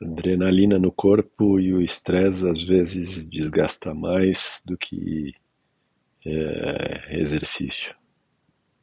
adrenalina no corpo e o estresse às vezes desgasta mais do que é, exercício.